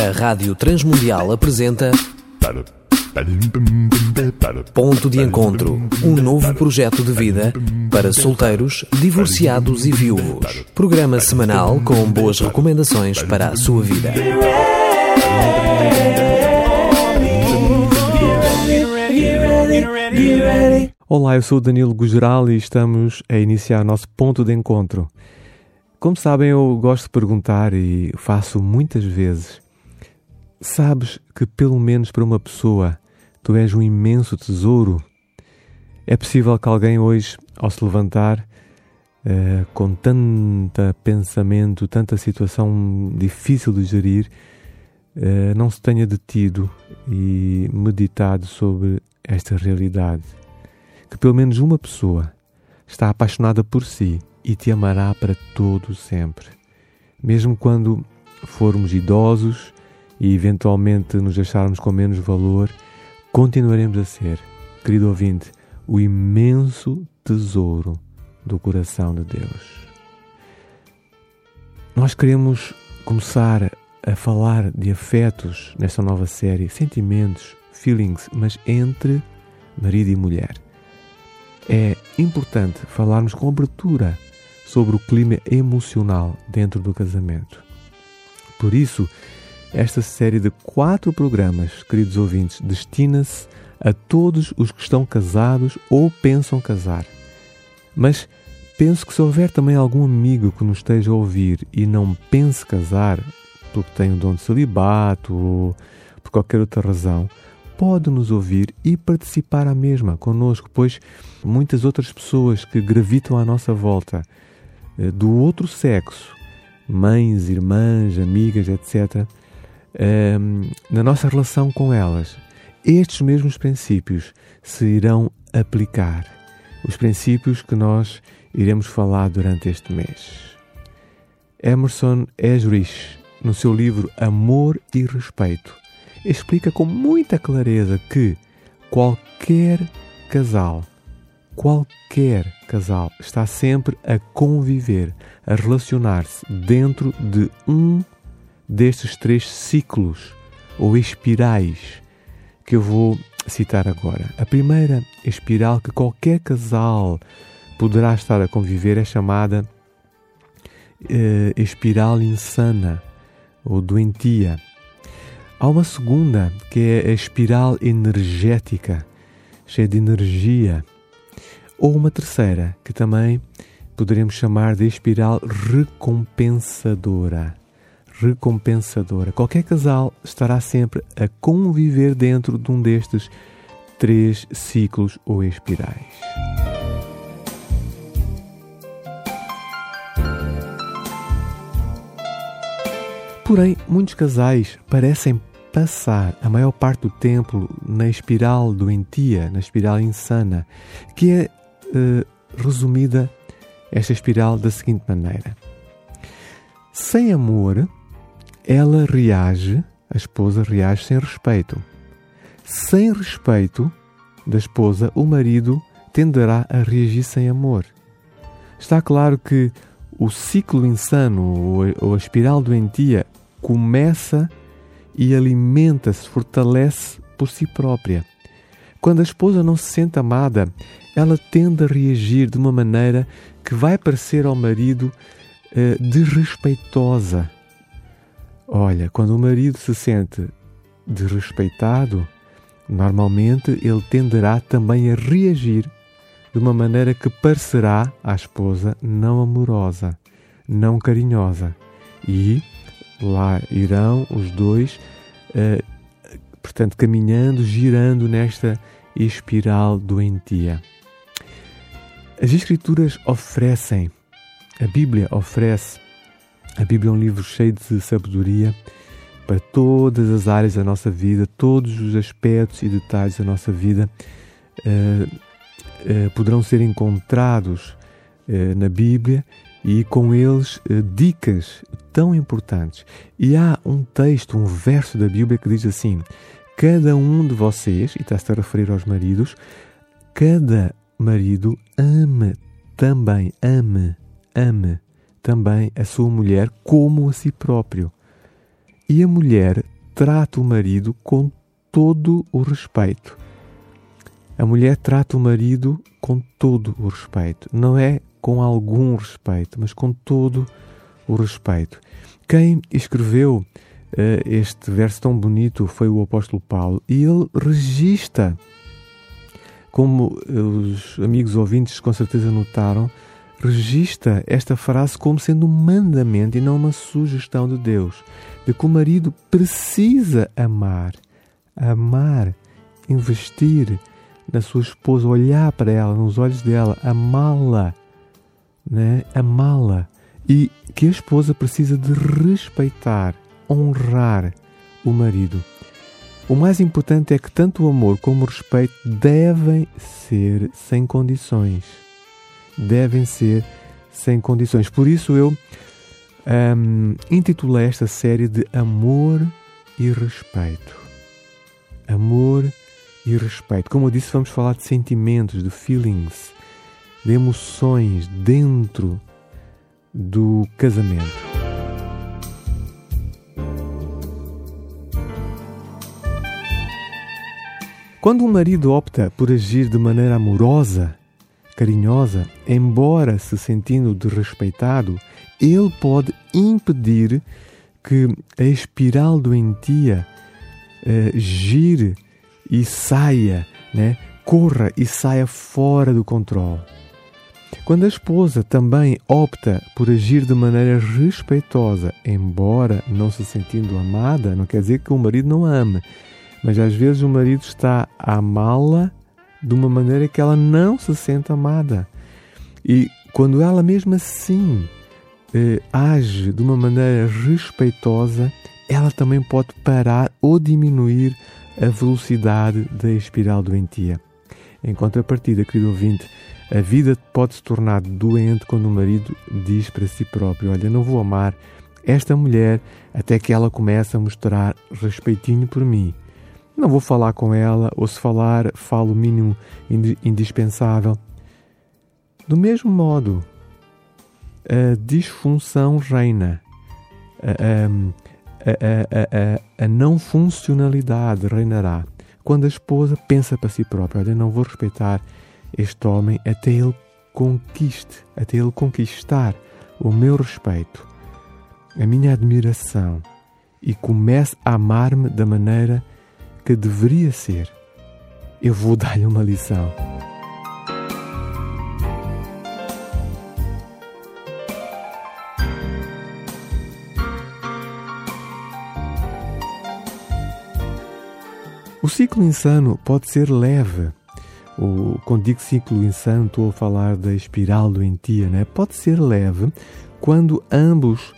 A Rádio Transmundial apresenta Ponto de Encontro, um novo projeto de vida para solteiros, divorciados e viúvos. Programa semanal com boas recomendações para a sua vida. Olá, eu sou o Danilo Gugeral e estamos a iniciar nosso ponto de encontro. Como sabem, eu gosto de perguntar e faço muitas vezes. Sabes que pelo menos para uma pessoa tu és um imenso tesouro? É possível que alguém hoje, ao se levantar, uh, com tanta pensamento, tanta situação difícil de gerir, uh, não se tenha detido e meditado sobre esta realidade. Que pelo menos uma pessoa está apaixonada por si e te amará para todo sempre. Mesmo quando formos idosos e eventualmente nos acharmos com menos valor, continuaremos a ser, querido ouvinte, o imenso tesouro do coração de Deus. Nós queremos começar a falar de afetos nesta nova série, sentimentos, feelings, mas entre marido e mulher. É importante falarmos com abertura sobre o clima emocional dentro do casamento. Por isso, esta série de quatro programas, queridos ouvintes, destina-se a todos os que estão casados ou pensam casar. Mas penso que se houver também algum amigo que nos esteja a ouvir e não pense casar, porque tem o dom de celibato ou por qualquer outra razão, pode nos ouvir e participar à mesma connosco, pois muitas outras pessoas que gravitam à nossa volta eh, do outro sexo, mães, irmãs, amigas, etc., ehm, na nossa relação com elas, estes mesmos princípios se irão aplicar. Os princípios que nós iremos falar durante este mês. Emerson Esrich, no seu livro Amor e Respeito, explica com muita clareza que qualquer casal qualquer casal está sempre a conviver, a relacionar-se dentro de um destes três ciclos ou espirais que eu vou citar agora. A primeira espiral que qualquer casal poderá estar a conviver é chamada uh, espiral insana ou doentia. Há uma segunda que é a espiral energética, cheia de energia ou uma terceira, que também poderemos chamar de espiral recompensadora. Recompensadora. Qualquer casal estará sempre a conviver dentro de um destes três ciclos ou espirais. Porém, muitos casais parecem passar a maior parte do tempo na espiral doentia, na espiral insana, que é uh, resumida esta espiral da seguinte maneira: sem amor, ela reage, a esposa reage sem respeito. Sem respeito da esposa, o marido tenderá a reagir sem amor. Está claro que o ciclo insano ou a espiral doentia começa e alimenta-se, fortalece por si própria. Quando a esposa não se sente amada, ela tende a reagir de uma maneira que vai parecer ao marido uh, desrespeitosa. Olha, quando o marido se sente desrespeitado, normalmente ele tenderá também a reagir de uma maneira que parecerá à esposa não amorosa, não carinhosa. E lá irão os dois uh, portanto, caminhando, girando nesta espiral doentia. As Escrituras oferecem, a Bíblia oferece, a Bíblia é um livro cheio de sabedoria para todas as áreas da nossa vida, todos os aspectos e detalhes da nossa vida uh, uh, poderão ser encontrados uh, na Bíblia e com eles dicas tão importantes. E há um texto, um verso da Bíblia que diz assim: Cada um de vocês, e está-se a referir aos maridos, cada marido ame também, ame, ame também a sua mulher como a si próprio. E a mulher trata o marido com todo o respeito. A mulher trata o marido com todo o respeito. Não é com algum respeito, mas com todo o respeito. Quem escreveu uh, este verso tão bonito foi o apóstolo Paulo e ele registra, como os amigos ouvintes com certeza notaram, registra esta frase como sendo um mandamento e não uma sugestão de Deus, de que o marido precisa amar, amar, investir na sua esposa, olhar para ela, nos olhos dela, amá-la, né? amá-la. E que a esposa precisa de respeitar, honrar o marido. O mais importante é que tanto o amor como o respeito devem ser sem condições devem ser sem condições. Por isso eu um, intitulei esta série de Amor e Respeito. Amor e respeito. Como eu disse, vamos falar de sentimentos, de feelings, de emoções dentro do casamento. Quando um marido opta por agir de maneira amorosa carinhosa, embora se sentindo desrespeitado, ele pode impedir que a espiral doentia uh, gire e saia, né? corra e saia fora do controle. Quando a esposa também opta por agir de maneira respeitosa, embora não se sentindo amada, não quer dizer que o marido não a ame, mas às vezes o marido está a amá-la de uma maneira que ela não se sente amada. E quando ela mesmo assim eh, age de uma maneira respeitosa, ela também pode parar ou diminuir a velocidade da espiral doentia. Em contrapartida, querido ouvinte, a vida pode se tornar doente quando o marido diz para si próprio: Olha, não vou amar esta mulher até que ela comece a mostrar respeitinho por mim. Não vou falar com ela, ou se falar, falo o mínimo indispensável. Do mesmo modo, a disfunção reina, a, a, a, a, não funcionalidade reinará. Quando a esposa pensa para si própria: Olha, não vou respeitar este homem até ele conquiste, até ele conquistar o meu respeito, a minha admiração e comece a amar-me da maneira que deveria ser, eu vou dar-lhe uma lição. O ciclo insano pode ser leve. O, quando digo ciclo insano, estou a falar da espiral doentia, né? Pode ser leve quando ambos,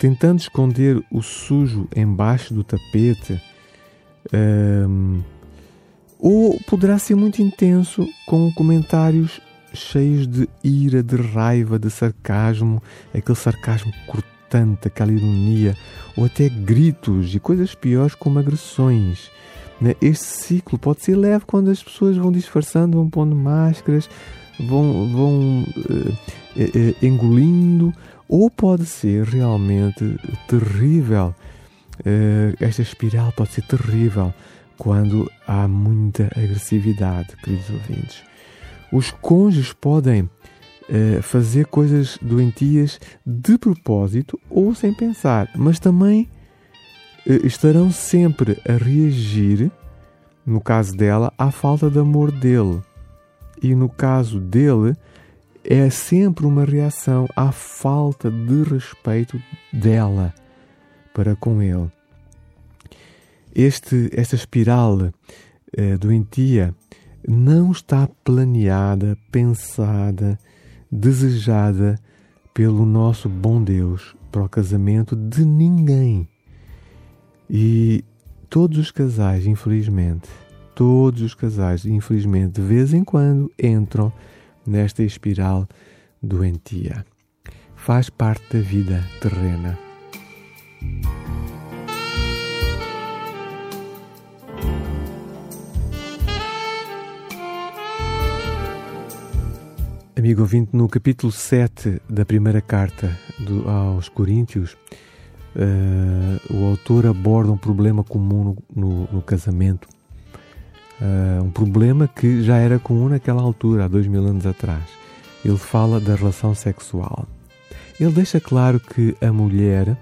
tentando esconder o sujo embaixo do tapete, um, ou poderá ser muito intenso com comentários cheios de ira, de raiva, de sarcasmo, aquele sarcasmo cortante, aquela ironia, ou até gritos e coisas piores como agressões. Né? Este ciclo pode ser leve quando as pessoas vão disfarçando, vão pondo máscaras, vão, vão uh, uh, engolindo, ou pode ser realmente terrível esta espiral pode ser terrível quando há muita agressividade, queridos ouvintes. Os cônjuges podem uh, fazer coisas doentias de propósito ou sem pensar, mas também uh, estarão sempre a reagir, no caso dela, à falta de amor dele. E no caso dele, é sempre uma reação à falta de respeito dela para com ele. Este, esta espiral eh, doentia não está planeada, pensada, desejada pelo nosso bom Deus para o casamento de ninguém. E todos os casais, infelizmente, todos os casais, infelizmente, de vez em quando entram nesta espiral doentia. Faz parte da vida terrena. Amigo ouvinte, no capítulo 7 da primeira carta do, aos Coríntios, uh, o autor aborda um problema comum no, no, no casamento, uh, um problema que já era comum naquela altura, há dois mil anos atrás. Ele fala da relação sexual. Ele deixa claro que a mulher,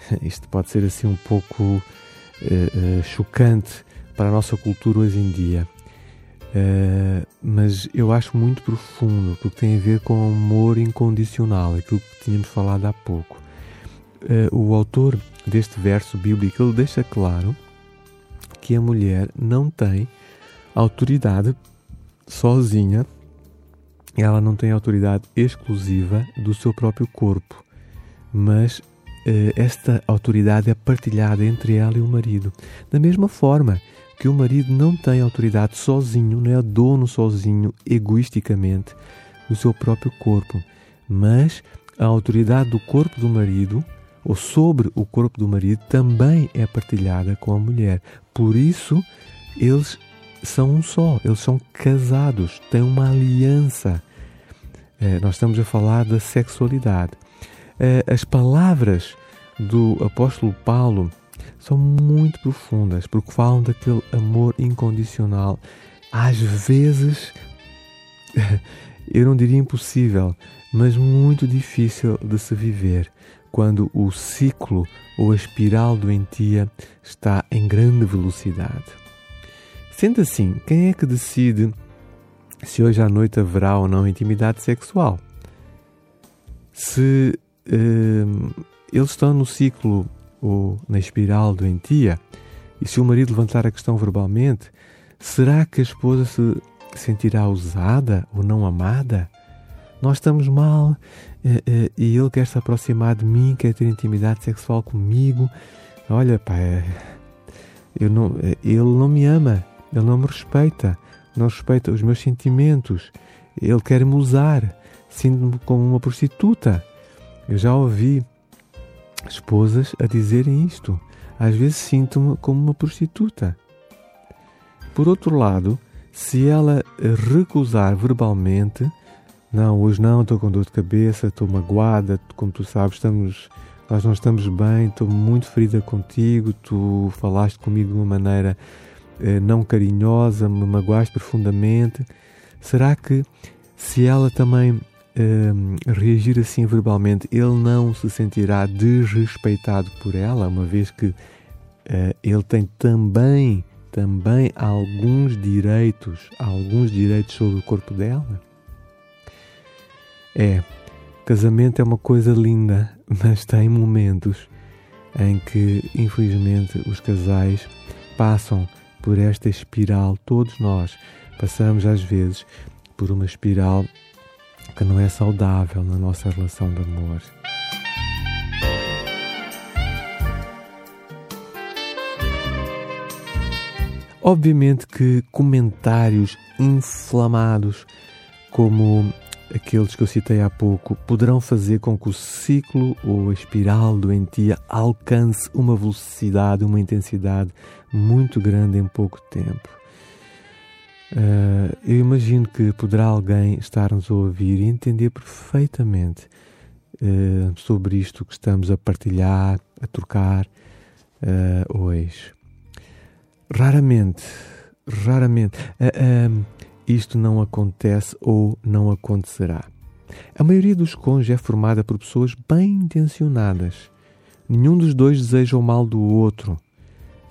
isto pode ser assim um pouco uh, chocante para a nossa cultura hoje em dia, Uh, mas eu acho muito profundo, porque tem a ver com o amor incondicional, aquilo que tínhamos falado há pouco. Uh, o autor deste verso bíblico ele deixa claro que a mulher não tem autoridade sozinha, ela não tem autoridade exclusiva do seu próprio corpo, mas uh, esta autoridade é partilhada entre ela e o marido. Da mesma forma que o marido não tem autoridade sozinho, não é dono sozinho, egoisticamente, do seu próprio corpo, mas a autoridade do corpo do marido ou sobre o corpo do marido também é partilhada com a mulher. Por isso, eles são um só, eles são casados, têm uma aliança. É, nós estamos a falar da sexualidade. É, as palavras do apóstolo Paulo são muito profundas, porque falam daquele amor incondicional. Às vezes, eu não diria impossível, mas muito difícil de se viver quando o ciclo ou a espiral doentia está em grande velocidade. Sendo assim, quem é que decide se hoje à noite haverá ou não intimidade sexual? Se eles estão no ciclo ou na espiral doentia, e se o marido levantar a questão verbalmente, será que a esposa se sentirá usada ou não amada? Nós estamos mal eh, eh, e ele quer se aproximar de mim, quer ter intimidade sexual comigo. Olha, pai, eh, eu não, ele não me ama, ele não me respeita, não respeita os meus sentimentos, ele quer me usar, sinto-me como uma prostituta. Eu já ouvi esposas a dizerem isto. Às vezes sinto-me como uma prostituta. Por outro lado, se ela recusar verbalmente, não, hoje não, estou com dor de cabeça, estou magoada, como tu sabes, estamos, nós não estamos bem, estou muito ferida contigo, tu falaste comigo de uma maneira eh, não carinhosa, me magoaste profundamente. Será que se ela também um, reagir assim verbalmente, ele não se sentirá desrespeitado por ela, uma vez que uh, ele tem também, também alguns direitos, alguns direitos sobre o corpo dela? É, casamento é uma coisa linda, mas tem momentos em que, infelizmente, os casais passam por esta espiral, todos nós passamos às vezes por uma espiral que não é saudável na nossa relação de amor. Obviamente que comentários inflamados, como aqueles que eu citei há pouco, poderão fazer com que o ciclo ou a espiral doentia alcance uma velocidade, uma intensidade muito grande em pouco tempo. Uh, eu imagino que poderá alguém estar-nos a ouvir e entender perfeitamente uh, sobre isto que estamos a partilhar, a trocar uh, hoje. Raramente, raramente, isto não acontece ou não acontecerá. A maioria dos cônjuges é formada por pessoas bem intencionadas. Nenhum dos dois deseja o mal do outro.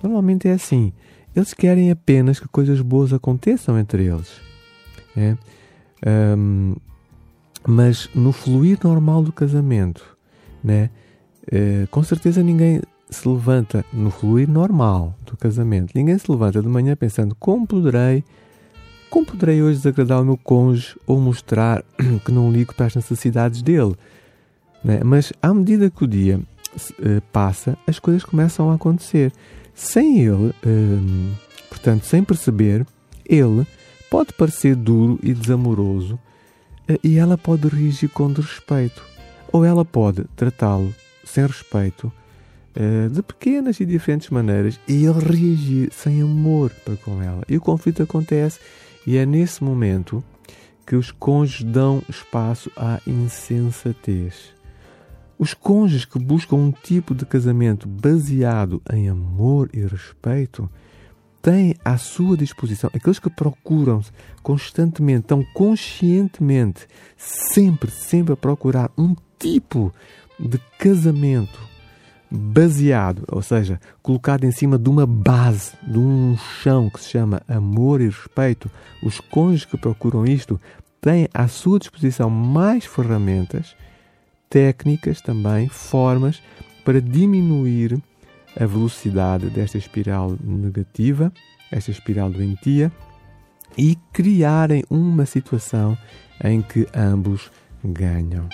Normalmente é assim. Eles querem apenas que coisas boas aconteçam entre eles. É? Um, mas no fluir normal do casamento, né? Uh, com certeza ninguém se levanta no fluir normal do casamento. Ninguém se levanta de manhã pensando como poderei, como poderei hoje desagradar o meu cônjuge ou mostrar que não ligo para as necessidades dele. Né? Mas à medida que o dia uh, passa, as coisas começam a acontecer sem ele, hum, portanto, sem perceber, ele pode parecer duro e desamoroso eh, e ela pode reagir com desrespeito. Ou ela pode tratá-lo sem respeito, uh, de pequenas e diferentes maneiras, e ele reagir sem amor para com ela. E o conflito acontece, e é nesse momento que os cônjuges dão espaço à insensatez. Os cônjuges que buscam um tipo de casamento baseado em amor e respeito têm à sua disposição, aqueles que procuram constantemente, tão conscientemente, sempre, sempre a procurar um tipo de casamento baseado, ou seja, colocado em cima de uma base, de um chão que se chama amor e respeito, os cônjuges que procuram isto têm à sua disposição mais ferramentas, técnicas também, formas para diminuir a velocidade desta espiral negativa, esta espiral doentia, e criarem uma situação em que ambos ganham.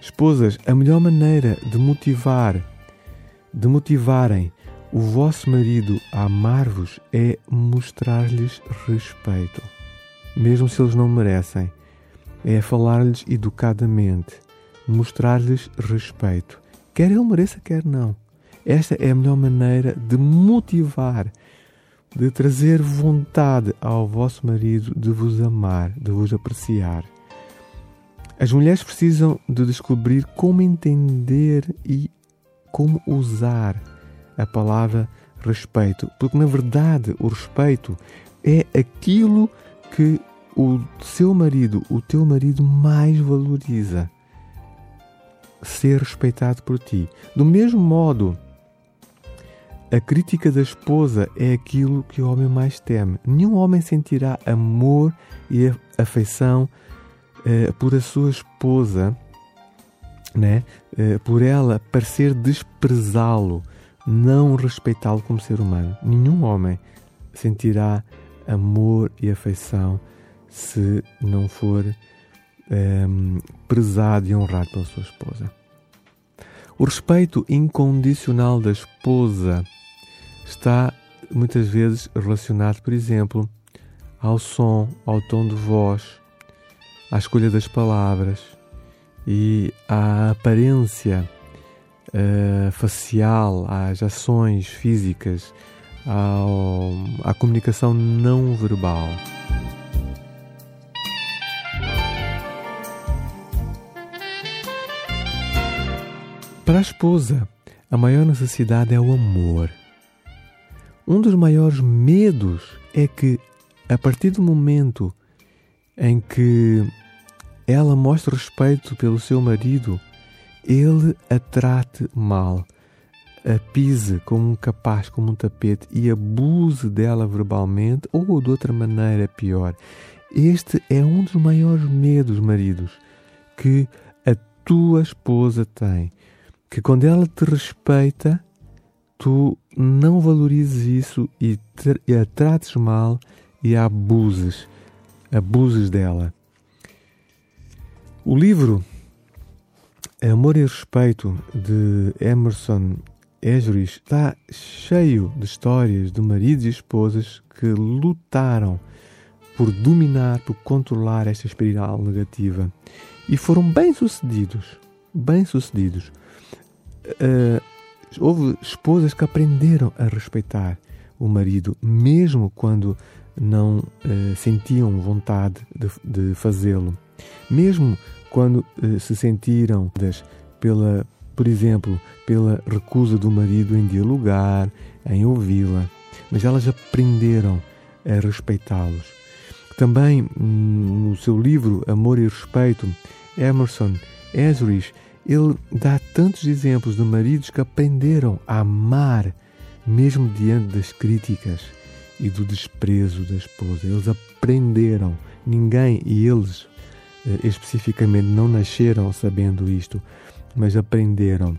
Esposas, a melhor maneira de motivar, de motivarem o vosso marido amar-vos é mostrar-lhes respeito, mesmo se eles não merecem. É falar-lhes educadamente, mostrar-lhes respeito, quer ele mereça, quer não. Esta é a melhor maneira de motivar, de trazer vontade ao vosso marido de vos amar, de vos apreciar. As mulheres precisam de descobrir como entender e como usar a palavra respeito, porque na verdade o respeito é aquilo que o seu marido, o teu marido mais valoriza. Ser respeitado por ti. Do mesmo modo, a crítica da esposa é aquilo que o homem mais teme. Nenhum homem sentirá amor e afeição eh, por a sua esposa, né? Eh, por ela parecer desprezá-lo, não respeitá-lo como ser humano. Nenhum homem sentirá amor e afeição se não for eh, prezado e honrado pela sua esposa. O respeito incondicional da esposa está muitas vezes relacionado, por exemplo, ao som, ao tom de voz, à escolha das palavras e à aparência uh, facial, às ações físicas, ao, à comunicação não verbal. Para a esposa, a maior necessidade é o amor. Um dos maiores medos é que, a partir do momento em que ela mostra respeito pelo seu marido, ele a trate mal, a pise como um capaz, como um tapete e abuse dela verbalmente ou de outra maneira pior. Este é um dos maiores medos, maridos, que a tua esposa tem. Que quando ela te respeita, tu não valorizes isso e, te, e a trates mal e a abuses, abuses dela. O livro Amor e Respeito de Emerson Esris está cheio de histórias de maridos e esposas que lutaram por dominar, por controlar esta espiral negativa e foram bem-sucedidos. Bem-sucedidos. Uh, houve esposas que aprenderam a respeitar o marido, mesmo quando não uh, sentiam vontade de, de fazê-lo. Mesmo quando eh, se sentiram pela, por exemplo, pela recusa do marido em dialogar, em ouvi-la, mas elas aprenderam a respeitá-los. Também hum, no seu livro Amor e Respeito, Emerson Esrich, ele dá tantos exemplos de maridos que aprenderam a amar mesmo diante das críticas e do desprezo da esposa. Eles aprenderam, ninguém e eles especificamente não nasceram sabendo isto, mas aprenderam.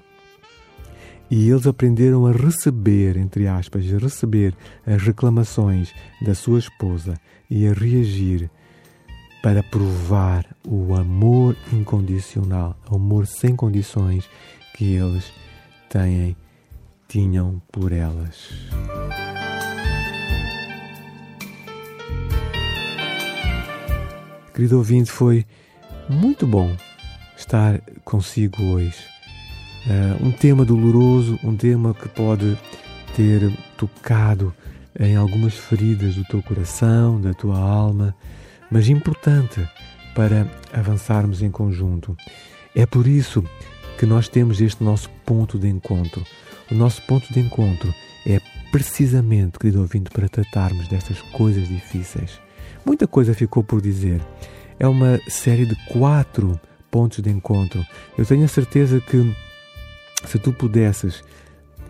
E eles aprenderam a receber, entre aspas, a receber as reclamações da sua esposa e a reagir para provar o amor incondicional, o amor sem condições que eles têm, tinham por elas. Querido ouvinte, foi muito bom estar consigo hoje. Uh, um tema doloroso, um tema que pode ter tocado em algumas feridas do teu coração, da tua alma, mas importante para avançarmos em conjunto. É por isso que nós temos este nosso ponto de encontro. O nosso ponto de encontro é precisamente, querido ouvinte, para tratarmos destas coisas difíceis. Muita coisa ficou por dizer. É uma série de quatro pontos de encontro. Eu tenho a certeza que se tu pudesses,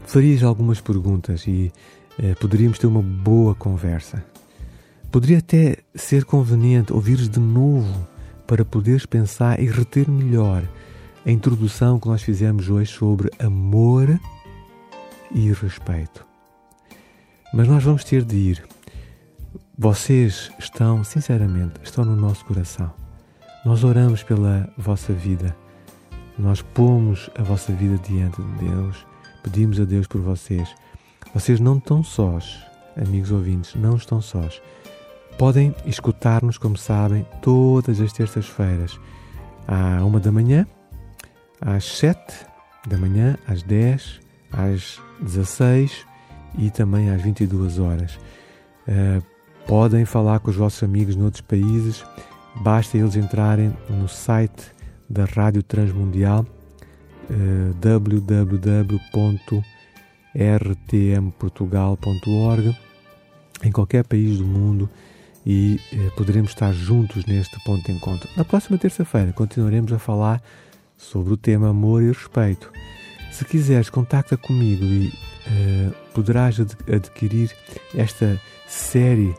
farias algumas perguntas e eh, poderíamos ter uma boa conversa. Poderia até ser conveniente ouvires de novo para poderes pensar e reter melhor a introdução que nós fizemos hoje sobre amor e respeito. Mas nós vamos ter de ir. Vocês estão, sinceramente, estão no nosso coração. Nós oramos pela vossa vida. Nós pomos a vossa vida diante de Deus. Pedimos a Deus por vocês. Vocês não estão sós, amigos ouvintes, não estão sós. Podem escutar-nos, como sabem, todas as terças-feiras, à uma da manhã, às sete da manhã, às dez, às dezesseis e também às vinte e duas horas. Uh, podem falar com os vossos amigos noutros países, basta eles entrarem no site da Rádio Transmundial uh, www.rtmportugal.org em qualquer país do mundo e uh, poderemos estar juntos neste ponto de encontro. Na próxima terça-feira continuaremos a falar sobre o tema amor e respeito. Se quiseres, contacta comigo e uh, poderás ad adquirir esta série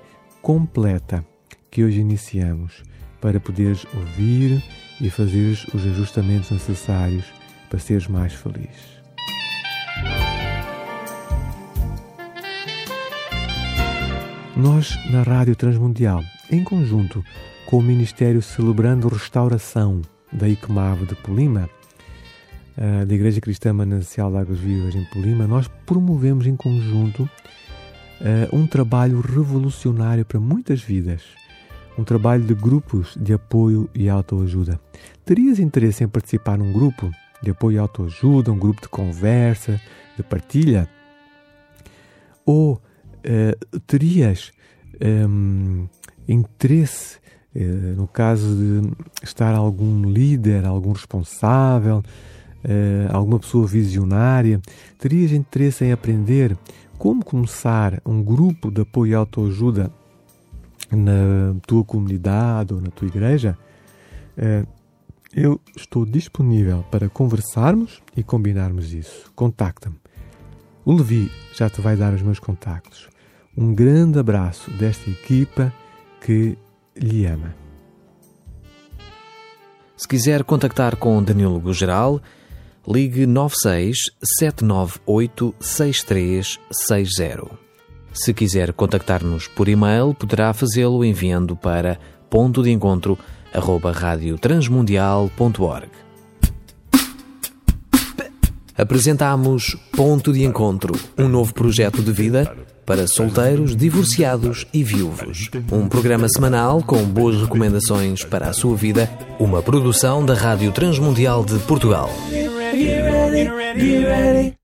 completa que hoje iniciamos para poderes ouvir e fazer os ajustamentos necessários para seres mais feliz. Nós, na Rádio Transmundial, em conjunto com o Ministério Celebrando Restauração da ICMAV de Polima, eh, da Igreja Cristã Manancial de Águas Vivas em Polima, nós promovemos em conjunto eh, um trabalho revolucionário para muitas vidas, um trabalho de grupos de apoio e autoajuda. Terias interesse em participar num grupo de apoio e autoajuda, um grupo de conversa, de partilha? Ou uh, terias um, interesse eh, no caso de estar algum líder, algum responsável, alguma pessoa visionária, terias interesse em aprender como começar um grupo de apoio e autoajuda na tua comunidade ou na tua igreja? Eh, eu estou disponível para conversarmos e combinarmos isso. Contacta-me. O Levi já te vai dar os meus contactos. Um grande abraço desta equipa que lhe ama. Se quiser contactar com Danilo Geral, ligue 96 798 6360. Se quiser contactar-nos por e-mail, poderá fazê-lo enviando para ponto de encontro radiotransmundial.org. Apresentamos Ponto de Encontro, um novo projeto de vida para solteiros, divorciados e viúvos. Um programa semanal com boas recomendações para a sua vida, uma produção da Rádio Transmundial de Portugal. Get ready. Get ready. Get ready.